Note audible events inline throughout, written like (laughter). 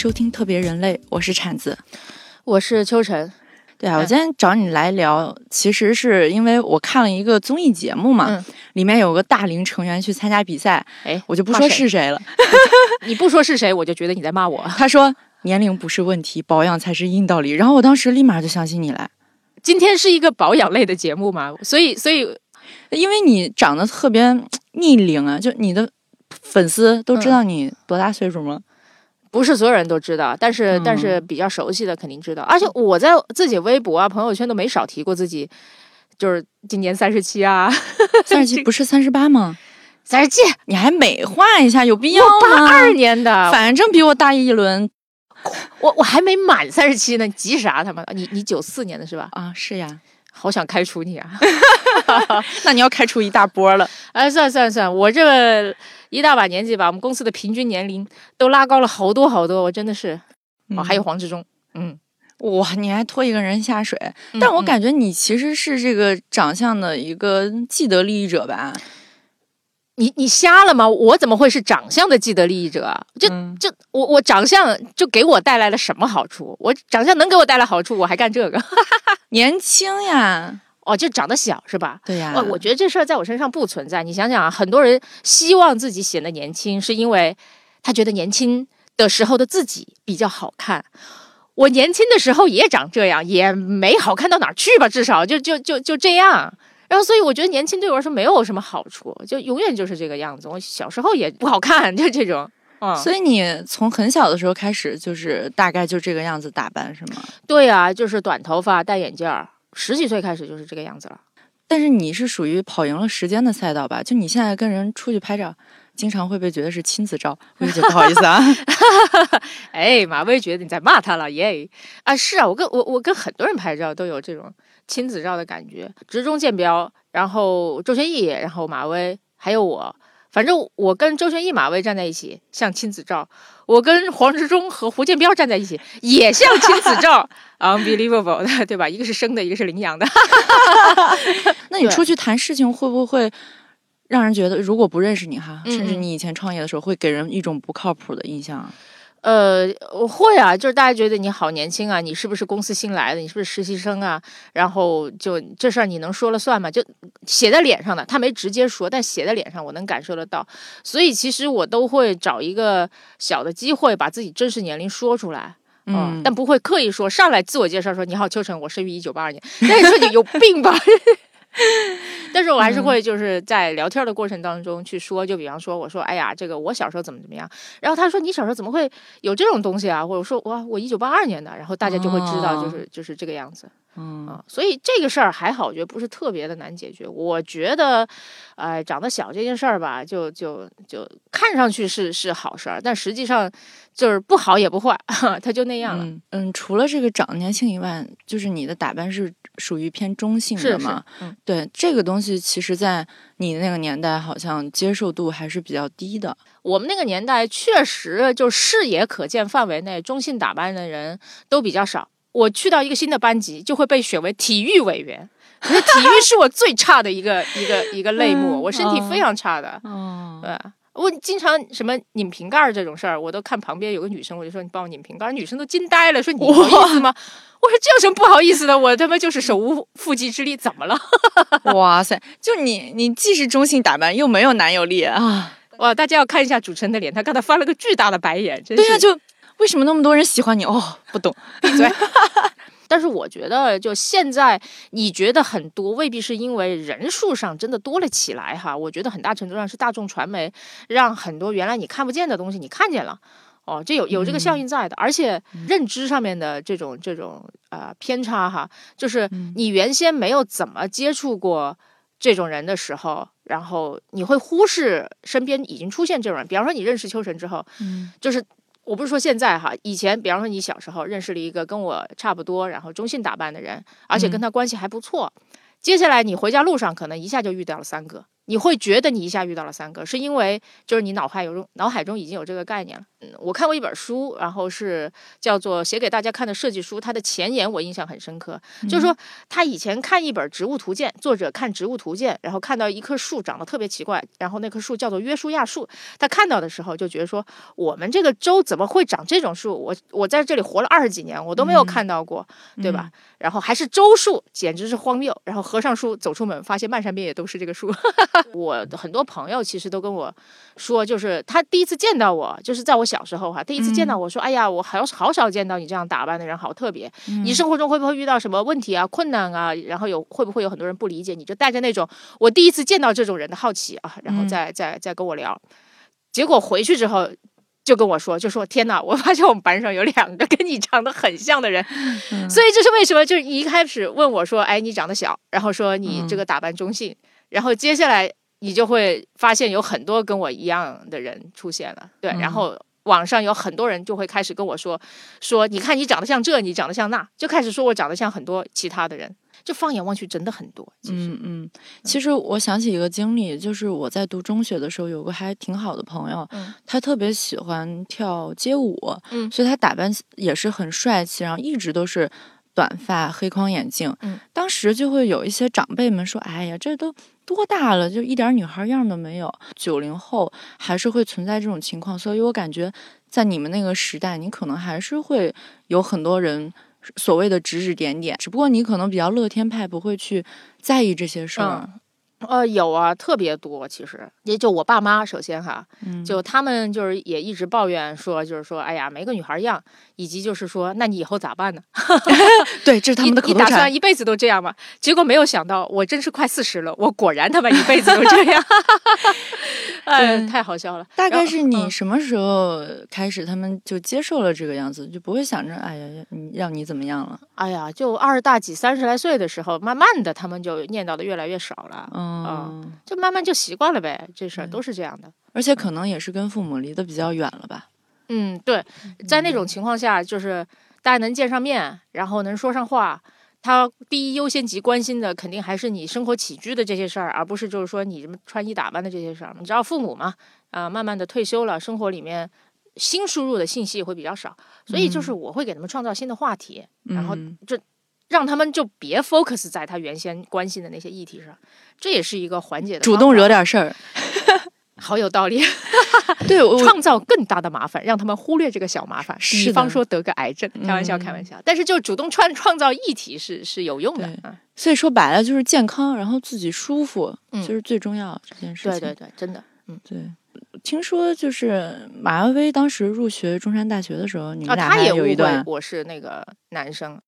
收听特别人类，我是铲子。我是秋晨，对啊，我嗯今天找你来聊，其实是因为我看了一个综艺节目嘛，嗯里面有个大龄成员去参加比赛，哎，我就不说是谁是谁了。(laughs) 你不说是谁，我就觉得你在骂我。他说年龄不是问题，保养才是硬道理。然后我当时立马就想起你来，今天是一个保养类的节目嘛，所以所以因为你长得特别嗯 (tsk) 逆龄啊，就你的粉丝都知道你多大岁数吗？不是所有人都知道，但是、嗯但是比较熟悉的肯定知道。而且我在自己微博啊、朋友圈都没少提过自己，就是今年三十七啊，三十七 (laughs) 不是三十八吗？三十七，你还美化一下，有必要我八？二年的，反正比我大一轮我我还没满三十七呢，你急啥他妈的？你你九四年的是吧？啊！是呀，好想开除你啊！(laughs) 那你要开除一大波了。哎，算了算了算了，我这一大把年纪吧，我们公司的平均年龄都拉高了好多好多，我真的是。哦，还有黄志忠，嗯，哇，你还拖一个人下水，嗯但我嗯感觉你其实是这个长相的一个既得利益者吧？你你瞎了吗？我怎么会是长相的既得利益者啊？就、嗯就我我长相就给我带来了什么好处？我长相能给我带来好处，我还干这个？(laughs) 年轻呀，哦，就长得小是吧？对呀，哦，我觉得这事儿在我身上不存在。你想想啊，很多人希望自己显得年轻，是因为他觉得年轻的时候的自己比较好看。我年轻的时候也长这样，也没好看到哪儿去吧，至少就就就就这样。然后，所以我觉得年轻对我来说没有什么好处，就永远就是这个样子。我小时候也不好看，就这种。嗯，所以你从很小的时候开始，就是大概就这个样子打扮是吗？对啊，就是短头发、戴眼镜儿，十几岁开始就是这个样子了。但是你是属于跑赢了时间的赛道吧？就你现在跟人出去拍照，经常会被觉得是亲子照，我就觉得不好意思啊。(laughs) 哎，马薇觉得你在骂他了耶！啊，是啊，我跟我我跟很多人拍照都有这种亲子照的感觉，直中建标，然后周学义，然后马薇，还有我。反正我跟周旋一、马威站在一起像亲子照，我跟黄执中和胡建彪站在一起也像亲子照，(laughs) unbelievable 的，(laughs) 对吧？一个是生的，一个是领养的。(laughs) 对那你出去谈事情会不会让人觉得，如果不认识你哈，嗯甚至嗯你以前创业的时候，会给人一种不靠谱的印象啊？呃，我会啊，就是大家觉得你好年轻啊，你是不是公司新来的？你是不是实习生啊？然后就这事儿你能说了算吗？就写在脸上的，他没直接说，但写在脸上，我能感受得到。所以其实我都会找一个小的机会，把自己真实年龄说出来。嗯但不会刻意说上来自我介绍说你好，秋晨，我生于一九八二年。那你说你有病吧？(laughs) (laughs) 但是我还是会就是在聊天的过程当中去说，就比方说我说哎呀，这个我小时候怎么怎么样，然后他说你小时候怎么会有这种东西啊？或者说哇，我一九八二年的，然后大家就会知道就是、就是这个样子。嗯啊，所以这个事儿还好，我觉得不是特别的难解决。我觉得，呃，长得小这件事儿吧，就就就看上去是是好事儿，但实际上就是不好也不坏，(laughs) 它就那样了。嗯嗯，除了这个长得年轻以外，就是你的打扮是属于偏中性是是的嘛？，嗯，对，这个东西其实，在你那个年代，好像接受度还是比较低的。我们那个年代确实就视野可见范围内，中性打扮的人都比较少。我去到一个新的班级，就会被选为体育委员。可是体育是我最差的一个一个一个类目，嗯我身体非常差的。嗯，对，我经常什么拧瓶盖儿这种事儿，我都看旁边有个女生，我就说你帮我拧瓶盖儿，女生都惊呆了，说你好意思吗？(laughs) 我说这有什么不好意思的？我他妈就是手无缚鸡之力，怎么了？(laughs) 哇塞，就你，你既是中性打扮，又没有男友力啊！哇，大家要看一下主持人的脸，他刚才翻了个巨大的白眼，真对呀、是就为什么那么多人喜欢你？哦，不懂。(laughs) 闭嘴。但是我觉得，就现在你觉得很多，未必是因为人数上真的多了起来哈。我觉得很大程度上是大众传媒让很多原来你看不见的东西你看见了。哦，这有有这个效应在的，而且认知上面的这种这种呃偏差哈，就是你原先没有怎么接触过这种人的时候，然后你会忽视身边已经出现这种人。比方说你认识秋晨之后，嗯就是我不是说现在哈，以前比方说你小时候认识了一个跟我差不多，然后中性打扮的人，而且跟他关系还不错。接下来你回家路上可能一下就遇到了三个，你会觉得你一下遇到了三个，是因为就是你脑海有脑海中已经有这个概念了。嗯，我看过一本书，然后是叫做写给大家看的设计书，它的前言我印象很深刻，就是说他以前看一本植物图鉴，作者看植物图鉴，然后看到一棵树长得特别奇怪，然后那棵树叫做约书亚树，他看到的时候就觉得说，我们这个州怎么会长这种树？我我在这里活了二十几年，我都没有看到过，对吧？然后还是周树，简直是荒谬。然后合上书走出门，发现漫山遍野都是这个树。(laughs) (laughs) 我的很多朋友其实都跟我说，就是他第一次见到我，就是在我小时候哈，第一次见到我说，哎呀，我好好少见到你这样打扮的人，好特别。你生活中会不会遇到什么问题啊、困难啊？然后有会不会有很多人不理解你？就带着那种我第一次见到这种人的好奇啊，然后再再再跟我聊。结果回去之后就跟我说，就说天哪，我发现我们班上有两个跟你长得很像的人。所以这是为什么？就是一开始问我说，哎，你长得小，然后说你这个打扮中性。然后接下来你就会发现有很多跟我一样的人出现了，对，然后网上有很多人就会开始跟我说说，你看你长得像这，你长得像那，就开始说我长得像很多其他的人，就放眼望去真的很多。嗯嗯，其实我想起一个经历，就是我在读中学的时候，有个还挺好的朋友，他特别喜欢跳街舞，嗯，所以他打扮也是很帅气，然后一直都是短发、黑框眼镜，嗯，当时就会有一些长辈们说，哎呀，这都。多大了，就一点女孩样都没有。九零后还是会存在这种情况，所以我感觉在你们那个时代，你可能还是会有很多人所谓的指指点点，只不过你可能比较乐天派，不会去在意这些事儿。呃，有啊，特别多。其实也就我爸妈，首先哈，就他们就是也一直抱怨说，就是说，哎呀，没个女孩样，以及就是说，那你以后咋办呢？(laughs) 对，这是他们的口头禅。你打算一辈子都这样吗？结果没有想到，我真是快四十了，我果然他妈一辈子都这样。(laughs) 哎，太好笑了。大概是你什么时候开始，他们就接受了这个样子，就不会想着，哎呀，你让你怎么样了？哎呀，就二十大几、三十来岁的时候，慢慢的，他们就念叨的越来越少了。嗯。嗯，就慢慢就习惯了呗，这事儿都是这样的。而且可能也是跟父母离得比较远了吧。嗯，对，在那种情况下，就是大家能见上面，然后能说上话，他第一优先级关心的肯定还是你生活起居的这些事儿，而不是就是说你什么穿衣打扮的这些事儿。你知道父母嘛？啊，慢慢的退休了，生活里面新输入的信息也会比较少，所以就是我会给他们创造新的话题，然后就。让他们就别 focus 在他原先关心的那些议题上，这也是一个缓解的。主动惹点事儿，好有道理。(laughs) 对，创造更大的麻烦，让他们忽略这个小麻烦。比方说得个癌症，开玩笑，开玩笑。但是就主动创创造议题是是有用的啊。所以说白了就是健康，然后自己舒服，就是最重要这件事情。对对对，真的。嗯，对。听说就是马亚威当时入学中山大学的时候，你们俩也有一段，我是那个男生。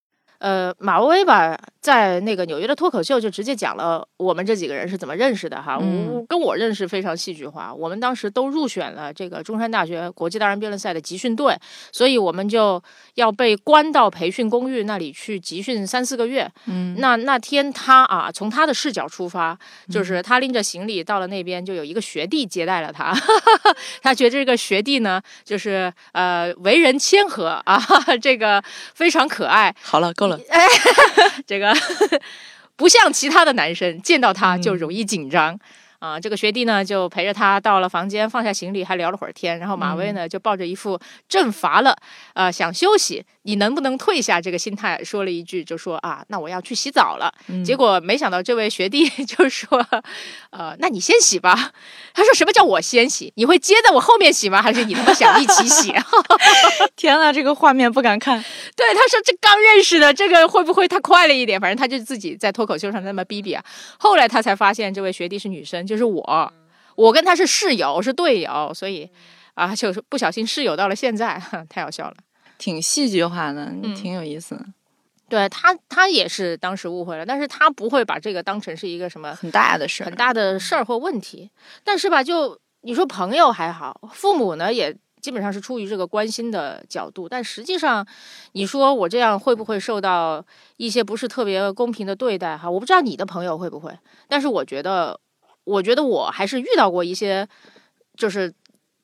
呃，马薇薇吧，在那个纽约的脱口秀就直接讲了我们这几个人是怎么认识的哈。我跟我认识非常戏剧化，我们当时都入选了这个中山大学国际大人辩论赛的集训队，所以我们就要被关到培训公寓那里去集训三四个月。嗯，那那天他啊，从他的视角出发，就是他拎着行李到了那边，就有一个学弟接待了他。(laughs) 他觉得这个学弟呢，就是呃为人谦和啊，(laughs) 这个非常可爱。好了，够了。哎，(laughs) 这个不像其他的男生，见到他就容易紧张啊。这个学弟呢，就陪着他到了房间，放下行李，还聊了会儿天。然后马威呢，就抱着一副正乏了，呃，想休息。你能不能退下这个心态？说了一句，就说啊，那我要去洗澡了。结果没想到这位学弟 (laughs) 就说，呃，那你先洗吧。他说什么叫我先洗？你会接在我后面洗吗？还是你他妈想一起洗？(laughs) 天呐，这个画面不敢看。(laughs) 对，他说这刚认识的，这个会不会太快了一点？反正他就自己在脱口秀上那么逼逼啊。后来他才发现这位学弟是女生，就是我，我跟他是室友，是队友，所以啊，就是不小心室友到了现在，太好笑了。挺戏剧化的，挺有意思。对他，他也是当时误会了，但是他不会把这个当成是一个什么很大的事、很大的事儿或问题。但是吧，就你说朋友还好，父母呢也基本上是出于这个关心的角度。但实际上，你说我这样会不会受到一些不是特别公平的对待？哈，我不知道你的朋友会不会，但是我觉得，我觉得我还是遇到过一些，就是。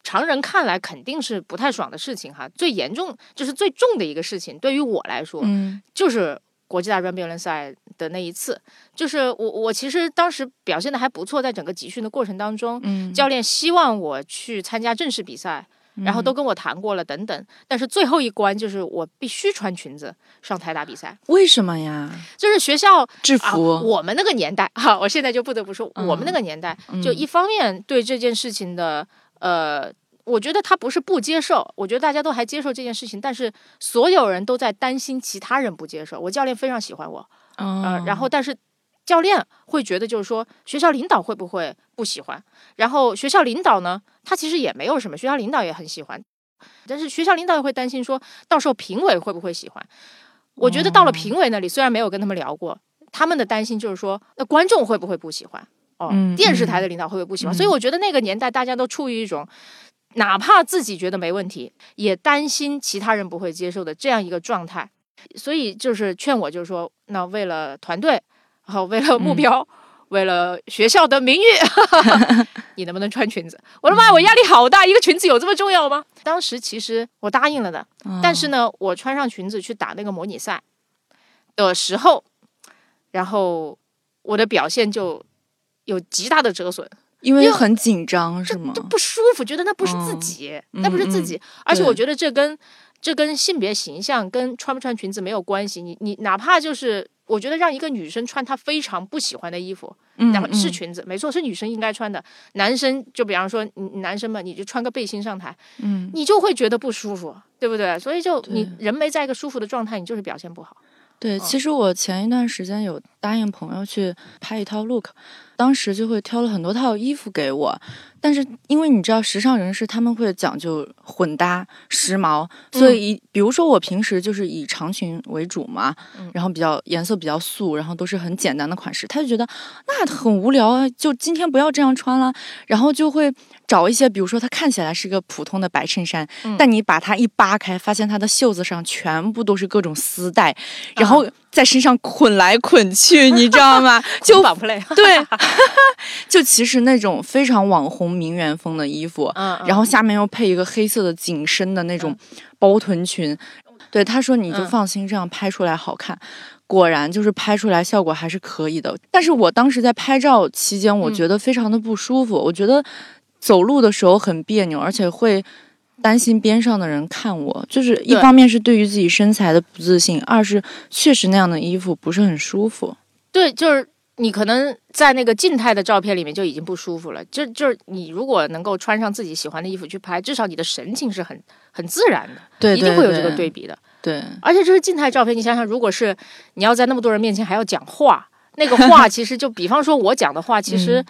常人看来肯定是不太爽的事情哈，最严重就是最重的一个事情，对于我来说，嗯，就是国际大专辩论赛的那一次，就是我我其实当时表现的还不错，在整个集训的过程当中，嗯，教练希望我去参加正式比赛。然后都跟我谈过了，等等，但是最后一关就是我必须穿裙子上台打比赛。为什么呀？就是学校制服。我们那个年代哈，我现在就不得不说，我们那个年代，就一方面对这件事情的，呃，我觉得他不是不接受，我觉得大家都还接受这件事情，但是所有人都在担心其他人不接受。我教练非常喜欢我，呃，然后但是。教练会觉得，就是说学校领导会不会不喜欢？然后学校领导呢，他其实也没有什么，学校领导也很喜欢，但是学校领导也会担心，说到时候评委会不会喜欢？我觉得到了评委那里，虽然没有跟他们聊过，他们的担心就是说，那观众会不会不喜欢？哦，电视台的领导会不会不喜欢？所以我觉得那个年代大家都处于一种，哪怕自己觉得没问题，也担心其他人不会接受的这样一个状态。所以就是劝我，就是说，那为了团队。然后，为了目标，为了学校的名誉，(laughs) 你能不能穿裙子？我的妈，我压力好大！一个裙子有这么重要吗？当时其实我答应了的，但是呢，我穿上裙子去打那个模拟赛的时候，然后我的表现就有极大的折损，因为很紧张，是吗？就不舒服，觉得那不是自己，那不是自己，而且我觉得这跟这跟性别形象跟穿不穿裙子没有关系。你你哪怕就是。我觉得让一个女生穿她非常不喜欢的衣服，然后是裙子，没错，是女生应该穿的。男生就比方说，男生嘛你就穿个背心上台，嗯，你就会觉得不舒服，对不对？所以就你人没在一个舒服的状态，你就是表现不好。对，其实我前一段时间有答应朋友去拍一套 look，当时就会挑了很多套衣服给我。但是因为你知道，时尚人士他们会讲究混搭、时髦，所以比如说我平时就是以长裙为主嘛，然后比较颜色比较素，然后都是很简单的款式，他就觉得那很无聊啊，就今天不要这样穿了，然后就会找一些，比如说它看起来是个普通的白衬衫，但你把它一扒开，发现它的袖子上全部都是各种丝带，然后在身上捆来捆去，你知道吗？(laughs) 就。对，(laughs) 就其实那种非常网红。名媛风的衣服，嗯，然后下面又配一个黑色的紧身的那种包臀裙，对他说你就放心，这样拍出来好看。果然就是拍出来效果还是可以的。但是我当时在拍照期间，我觉得非常的不舒服，我觉得走路的时候很别扭，而且会担心边上的人看我。就是一方面是对于自己身材的不自信，二是确实那样的衣服不是很舒服。对，就是。你可能在那个静态的照片里面就已经不舒服了，就就是你如果能够穿上自己喜欢的衣服去拍，至少你的神情是很很自然的，对，一定会有这个对比的，对。而且这是静态照片，你想想，如果是你要在那么多人面前还要讲话，那个话其实就比方说我讲的话，其实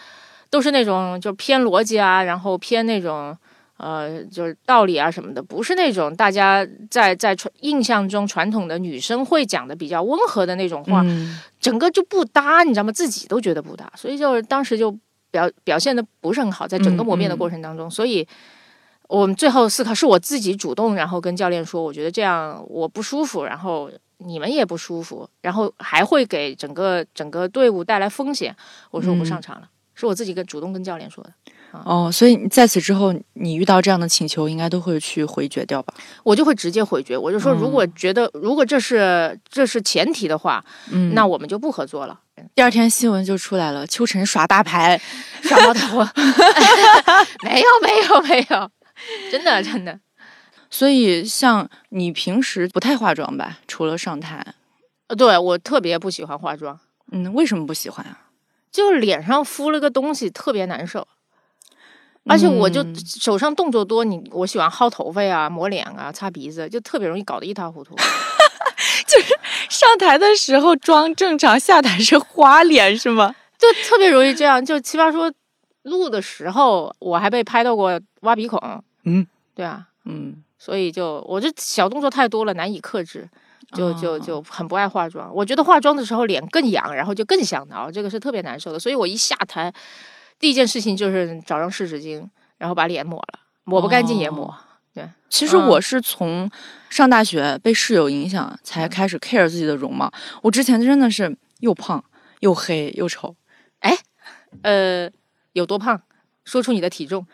都是那种就偏逻辑啊，然后偏那种。呃，就是道理啊什么的，不是那种大家在在传印象中传统的女生会讲的比较温和的那种话，整个就不搭，你知道吗？自己都觉得不搭，所以就是当时就表表现的不是很好，在整个磨面的过程当中，所以我们最后思考是我自己主动，然后跟教练说，我觉得这样我不舒服，然后你们也不舒服，然后还会给整个整个队伍带来风险，我说我不上场了，是我自己跟主动跟教练说的。哦，所以在此之后，你遇到这样的请求，应该都会去回绝掉吧？我就会直接回绝，我就说，如果觉得如果这是这是前提的话，嗯，那我们就不合作了。第二天新闻就出来了，秋晨耍大牌，(laughs) 耍毛头，(laughs) 没有没有没有，真的真的。(laughs) 所以像你平时不太化妆吧？除了上台，呃，对我特别不喜欢化妆。嗯，为什么不喜欢啊？就脸上敷了个东西，特别难受。而且我就手上动作多，你我喜欢薅头发呀、抹脸啊、擦鼻子，就特别容易搞得一塌糊涂。(laughs) 就是上台的时候装正常，下台是花脸是吗？就特别容易这样。就奇葩说录的时候，我还被拍到过挖鼻孔。嗯，对啊，嗯，所以就我这小动作太多了，难以克制，就就就很不爱化妆。我觉得化妆的时候脸更痒，然后就更想挠，这个是特别难受的。所以我一下台。第一件事情就是找张湿纸巾，然后把脸抹了，抹不干净也抹。对，其实我是从上大学被室友影响才开始 care 自己的容貌。我之前真的是又胖又黑又丑。哎，呃，有多胖？说出你的体重。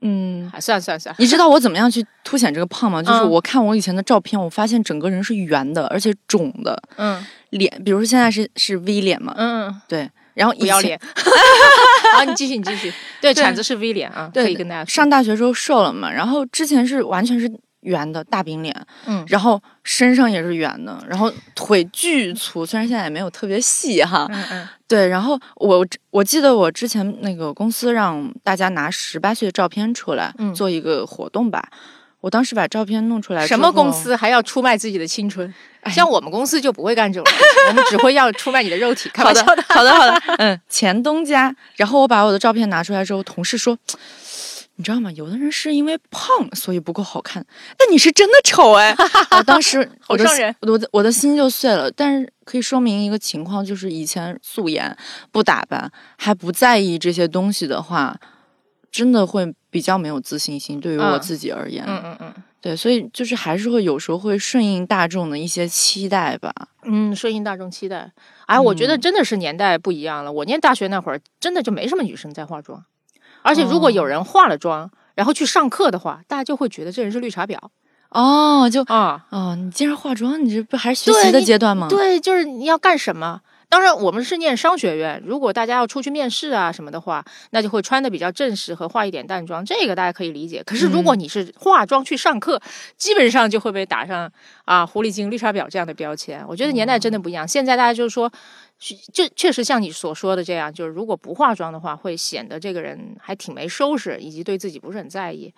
嗯，算算算。你知道我怎么样去凸显这个胖吗？就是我看我以前的照片，我发现整个人是圆的，而且肿的。嗯，脸，比如说现在是是 V 脸嘛。嗯，对。然后不要脸。(laughs) 好，你继续，你继续。(laughs) 对，铲子是 V 脸啊，可以跟大家。上大学时候瘦了嘛，然后之前是完全是。圆的大饼脸，嗯，然后身上也是圆的，然后腿巨粗，虽然现在也没有特别细哈，嗯嗯，(laughs) 对，然后我我记得我之前那个公司让大家拿十八岁的照片出来做一个活动吧，我当时把照片弄出来，什么公司还要出卖自己的青春？像我们公司就不会干这种，我们只会要出卖你的肉体。(laughs) 好的，好的，好的，嗯，前东家，然后我把我的照片拿出来之后，同事说。你知道吗？有的人是因为胖，所以不够好看。但你是真的丑哎！(laughs) 我当时我的我的我的心就碎了。但是可以说明一个情况，就是以前素颜不打扮还不在意这些东西的话，真的会比较没有自信心。对于我自己而言，嗯嗯嗯，对，所以就是还是会有时候会顺应大众的一些期待吧。嗯，顺应大众期待。哎，我觉得真的是年代不一样了。我念大学那会儿，真的就没什么女生在化妆。而且，如果有人化了妆，然后去上课的话，大家就会觉得这人是绿茶婊。哦，就啊啊，你竟然化妆，你这不还是学习的阶段吗？对，就是你要干什么？当然，我们是念商学院，如果大家要出去面试啊什么的话，那就会穿的比较正式和化一点淡妆，这个大家可以理解。可是，如果你是化妆去上课，基本上就会被打上啊狐狸精、绿茶婊这样的标签。我觉得年代真的不一样，现在大家就是说。就确实像你所说的这样，就是如果不化妆的话，会显得这个人还挺没收拾，以及对自己不是很在意。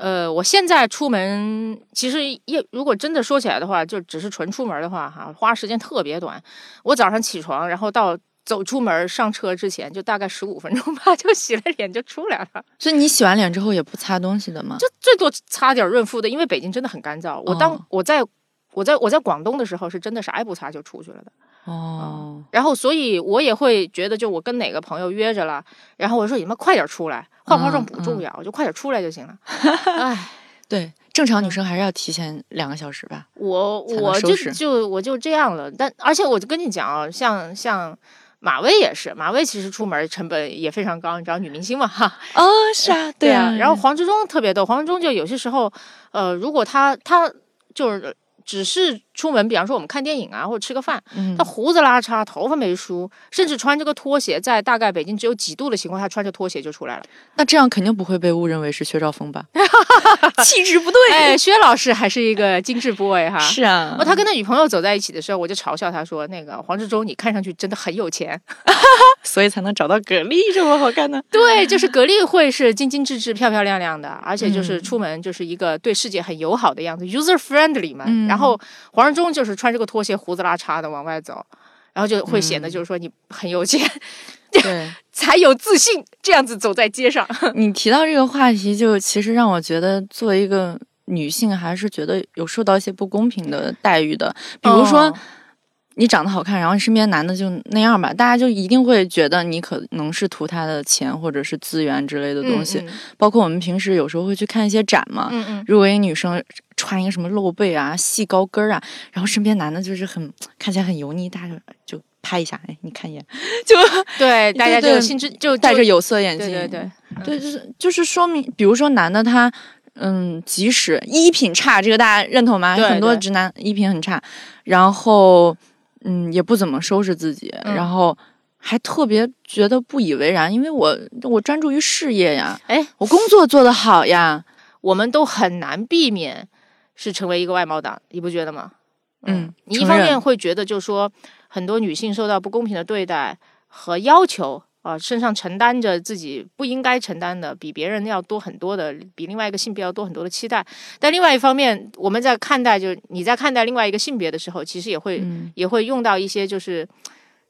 呃，我现在出门，其实也如果真的说起来的话，就只是纯出门的话，哈，花时间特别短。我早上起床，然后到走出门上车之前，就大概十五分钟吧，(laughs) 就洗了脸就出来了。所以你洗完脸之后也不擦东西的吗？就最多擦点润肤的，因为北京真的很干燥。我当我在我在我在广东的时候，是真的啥也不擦就出去了的。哦，然后所以我也会觉得，就我跟哪个朋友约着了，然后我说你们快点出来，化不化妆不重要，我就快点出来就行了。(laughs) 哎，对，正常女生还是要提前两个小时吧。我我就就我就这样了，但而且我就跟你讲啊，像像马薇也是，马薇其实出门成本也非常高，你知道女明星嘛哈。哦，是啊，对啊。然后黄志忠特别逗，黄志忠就有些时候，呃，如果他他就是。只是出门，比方说我们看电影啊，或者吃个饭，他胡子拉碴，头发没梳，甚至穿这个拖鞋，在大概北京只有几度的情况下，穿着拖鞋就出来了。那这样肯定不会被误认为是薛兆丰吧？(laughs) 气质不对。哎，薛老师还是一个精致 boy 哈。是啊。他跟他女朋友走在一起的时候，我就嘲笑他说：“那个黄志忠，你看上去真的很有钱，(laughs) 所以才能找到格力这么好看呢。(laughs) ”对，就是格力会是精精致致、漂漂亮亮的，而且就是出门就是一个对世界很友好的样子，user friendly 嘛。然。后黄志忠就是穿这个拖鞋，胡子拉碴的往外走，然后就会显得就是说你很有钱，对，(laughs) 才有自信这样子走在街上。(laughs) 你提到这个话题，就其实让我觉得作为一个女性，还是觉得有受到一些不公平的待遇的，比如说。你长得好看，然后身边男的就那样吧，大家就一定会觉得你可能是图他的钱或者是资源之类的东西。包括我们平时有时候会去看一些展嘛，嗯嗯，如果一个女生穿一个什么露背啊、细高跟啊，然后身边男的就是很看起来很油腻，大家就拍一下，哎，你看一眼，(laughs) 就对，大家就心知就戴着有色眼镜，对对对，对，就是就是说明，比如说男的他，嗯，即使衣品差，这个大家认同吗？很多直男衣品很差，然后。嗯，也不怎么收拾自己，然后还特别觉得不以为然，因为我我专注于事业呀，哎，我工作做得好呀，我们都很难避免是成为一个外貌党，你不觉得吗？嗯，你一方面会觉得，就是说很多女性受到不公平的对待和要求。啊，身上承担着自己不应该承担的，比别人要多很多的，比另外一个性别要多很多的期待。但另外一方面，我们在看待，就是你在看待另外一个性别的时候，其实也会也会用到一些，就是，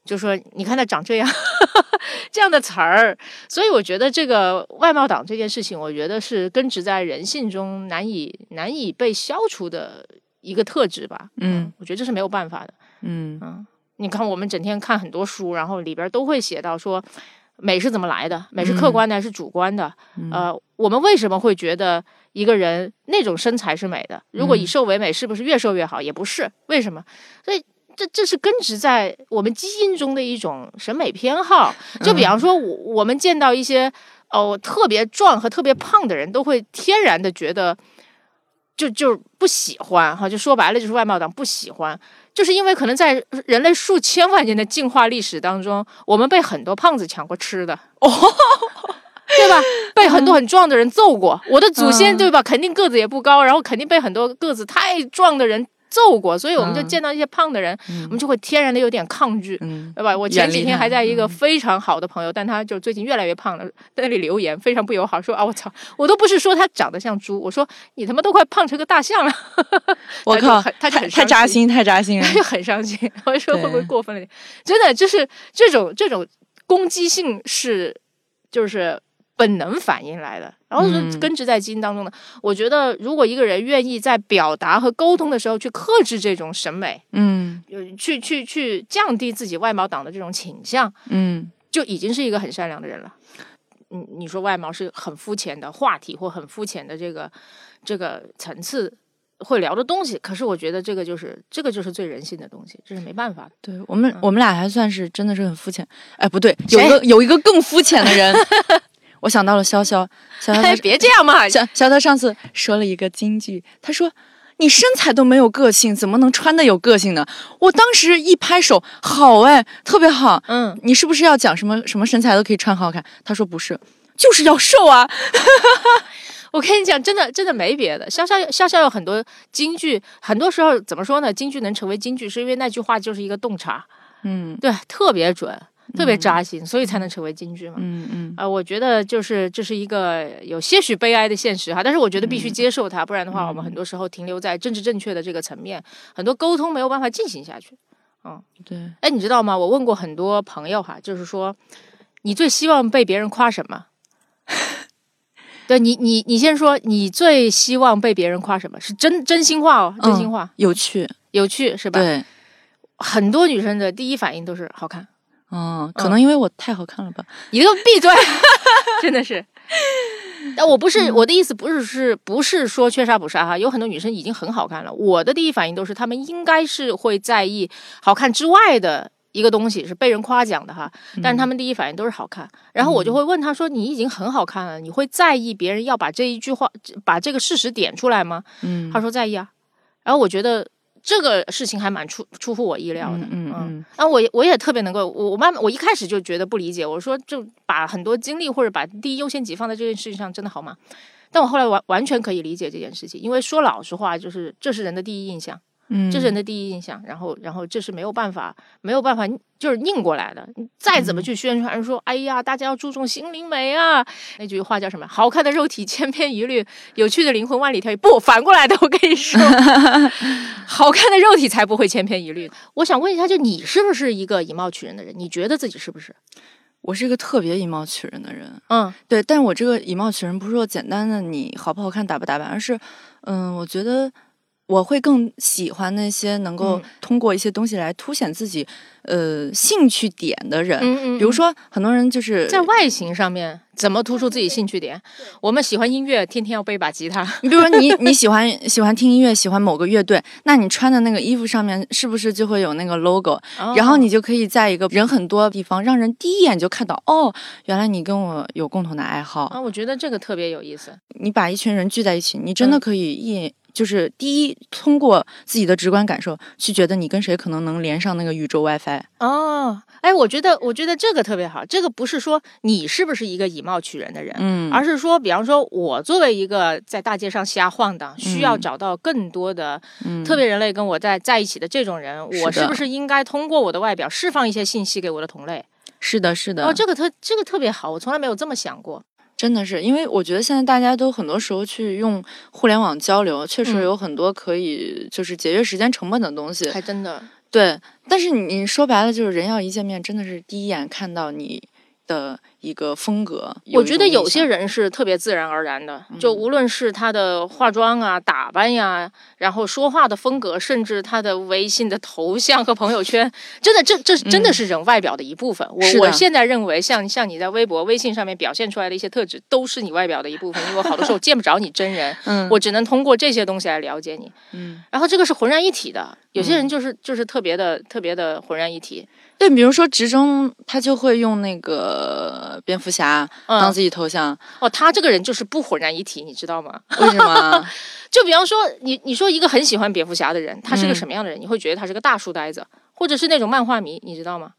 就说你看他长这样 (laughs) 这样的词儿。所以我觉得这个外貌党这件事情，我觉得是根植在人性中难以难以被消除的一个特质吧。嗯，我觉得这是没有办法的。嗯嗯。你看，我们整天看很多书，然后里边都会写到说，美是怎么来的？美是客观的还是主观的？呃，我们为什么会觉得一个人那种身材是美的？如果以瘦为美，是不是越瘦越好？也不是，为什么？所以这这是根植在我们基因中的一种审美偏好。就比方说，我我们见到一些哦特别壮和特别胖的人都会天然的觉得就就不喜欢哈，就说白了就是外貌党不喜欢，就是因为可能在人类数千万年的进化历史当中，我们被很多胖子抢过吃的哦。对吧？(laughs) 被很多很壮的人揍过，我的祖先对吧？肯定个子也不高，然后肯定被很多个子太壮的人揍过，所以我们就见到一些胖的人，我们就会天然的有点抗拒，对吧？我前几天还在一个非常好的朋友，但他就最近越来越胖了，在那里留言非常不友好，说啊我操，我都不是说他长得像猪，我说你他妈都快胖成个大象了，(laughs) 我靠，他太太扎心，太扎心。了，(laughs) 他就很伤心，我说会不会过分了点？真的就是这种这种攻击性是就是。本能反应来的，然后是根植在基因当中的。我觉得，如果一个人愿意在表达和沟通的时候去克制这种审美，嗯，去去去降低自己外貌党的这种倾向，嗯，就已经是一个很善良的人了。你，你说外貌是很肤浅的话题或很肤浅的这个这个层次会聊的东西，可是我觉得这个就是这个就是最人性的东西，这是没办法的。对我们我们俩还算是真的是很肤浅。哎，不对，有一个有一个更肤浅的人。(laughs) 我想到了潇潇，潇潇，别这样嘛！潇潇潇上次说了一个金句，他说：“你身材都没有个性，怎么能穿的有个性呢？”我当时一拍手，好哎，特别好。嗯，你是不是要讲什么什么身材都可以穿好看？他说不是，就是要瘦啊。(laughs) 我跟你讲，真的真的没别的。潇潇潇潇有很多金句，很多时候怎么说呢？金句能成为金句，是因为那句话就是一个洞察。嗯，对，特别准。特别扎心，所以才能成为金句嘛。嗯嗯。啊，我觉得就是这是一个有些许悲哀的现实哈，但是我觉得必须接受它，不然的话，我们很多时候停留在政治正确的这个层面，很多沟通没有办法进行下去。嗯，对。哎，你知道吗？我问过很多朋友哈，就是说，你最希望被别人夸什么？(laughs) 对你，你你先说，你最希望被别人夸什么？是真真心话哦，真心话。有趣，有趣是吧？对。很多女生的第一反应都是好看。嗯，可能因为我太好看了吧？你给我闭嘴！(laughs) 真的是，(laughs) 但我不是我的意思，不是是不是说缺啥补啥哈？有很多女生已经很好看了，我的第一反应都是她们应该是会在意好看之外的一个东西，是被人夸奖的哈。但是她们第一反应都是好看，然后我就会问她说：“你已经很好看了，你会在意别人要把这一句话、把这个事实点出来吗？”嗯，她说在意啊。然后我觉得。这个事情还蛮出出乎我意料的，嗯嗯，然后我我也特别能够，我我慢慢我一开始就觉得不理解，我说就把很多精力或者把第一优先级放在这件事情上，真的好吗？但我后来完完全可以理解这件事情，因为说老实话，就是这是人的第一印象。嗯，这是人的第一印象，然后，然后这是没有办法，没有办法，就是拧过来的。你再怎么去宣传说，哎呀，大家要注重心灵美啊，那句话叫什么？好看的肉体千篇一律，有趣的灵魂万里挑一。不，反过来的，我跟你说，(laughs) 好看的肉体才不会千篇一律。我想问一下，就你是不是一个以貌取人的人？你觉得自己是不是？我是一个特别以貌取人的人。嗯，对，但我这个以貌取人不是说简单的你好不好看、打不打扮，而是，嗯，我觉得。我会更喜欢那些能够通过一些东西来凸显自己，呃，兴趣点的人。嗯嗯。比如说，很多人就是在外形上面怎么突出自己兴趣点？我们喜欢音乐，天天要背把吉他。你比如说，(laughs) 你你喜欢喜欢听音乐，喜欢某个乐队，那你穿的那个衣服上面是不是就会有那个 logo？然后你就可以在一个人很多的地方，让人第一眼就看到，哦，原来你跟我有共同的爱好啊！我觉得这个特别有意思。你把一群人聚在一起，你真的可以一。就是第一，通过自己的直观感受去觉得你跟谁可能能连上那个宇宙 WiFi 哦。哎，我觉得，我觉得这个特别好。这个不是说你是不是一个以貌取人的人，嗯，而是说，比方说，我作为一个在大街上瞎晃荡，需要找到更多的特别人类跟我在在一起的这种人，我是不是应该通过我的外表释放一些信息给我的同类？是的，是的。哦，这个特这个特别好，我从来没有这么想过。真的是，因为我觉得现在大家都很多时候去用互联网交流，确实有很多可以就是节约时间成本的东西。还真的对，但是你说白了，就是人要一见面，真的是第一眼看到你。的一个风格，我觉得有些人是特别自然而然的，就无论是他的化妆啊、打扮呀，然后说话的风格，甚至他的微信的头像和朋友圈，真的，这这真的是人外表的一部分。我我现在认为，像像你在微博、微信上面表现出来的一些特质，都是你外表的一部分。因为好多时候见不着你真人，(laughs) 嗯，我只能通过这些东西来了解你，嗯，然后这个是浑然一体的。有些人就是就是特别的特别的浑然一体。对，比如说职中，他就会用那个。个蝙蝠侠当自己头像。哦，他这个人就是不浑然一体，你知道吗？(laughs) 为什么？(laughs) 就比方说，你你说一个很喜欢蝙蝠侠的人，他是个什么样的人？你会觉得他是个大书呆子，或者是那种漫画迷，你知道吗？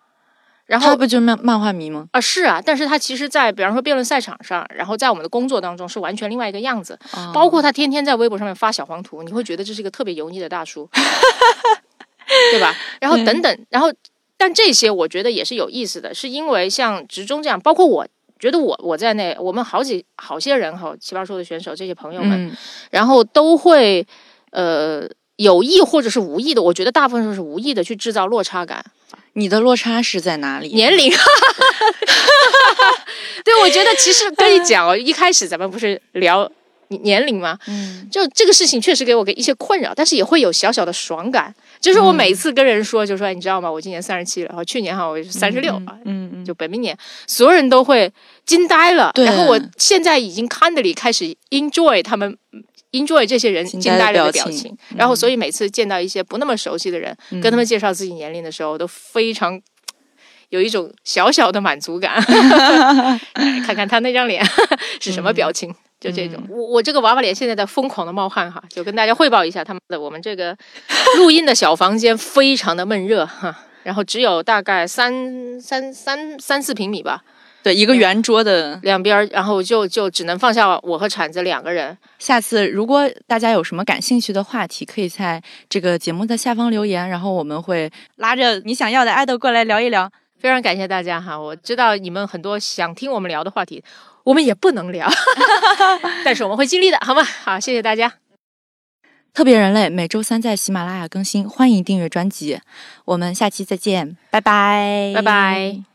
然后他不就漫漫画迷吗？啊，是啊，但是他其实，在比方说辩论赛场上，然后在我们的工作当中是完全另外一个样子。包括他天天在微博上面发小黄图，你会觉得这是一个特别油腻的大叔，(laughs) 对吧？然后等等，然后但这些我觉得也是有意思的，是因为像职中这样，包括我觉得我我在内，我们好几好些人哈，奇葩说的选手这些朋友们，然后都会呃有意或者是无意的，我觉得大部分时候是无意的去制造落差感。你的落差是在哪里？年龄，(laughs) 对，我觉得其实跟你讲哦，一开始咱们不是聊年龄吗？嗯，就这个事情确实给我给一些困扰，但是也会有小小的爽感。就是我每次跟人说，就说你知道吗？我今年三十七了，然后去年哈我三十六啊，嗯嗯，就本命年，所有人都会惊呆了。然后我现在已经 kindly 开始 enjoy 他们。enjoy 这些人惊呆了的表情，然后所以每次见到一些不那么熟悉的人，跟他们介绍自己年龄的时候，都非常有一种小小的满足感。(laughs) 看看他那张脸 (laughs) 是什么表情，就这种。我我这个娃娃脸现在在疯狂的冒汗哈，就跟大家汇报一下，他们的我们这个 (laughs) 录音的小房间非常的闷热哈，然后只有大概三三三三四平米吧。对，一个圆桌的两边，然后就就只能放下我和铲子两个人。下次如果大家有什么感兴趣的话题，可以在这个节目的下方留言，然后我们会拉着你想要的爱豆过来聊一聊。非常感谢大家哈，我知道你们很多想听我们聊的话题，我们也不能聊，(laughs) (laughs) 但是我们会尽力的，好吗？好，谢谢大家。特别人类每周三在喜马拉雅更新，欢迎订阅专辑。我们下期再见，拜拜，拜拜。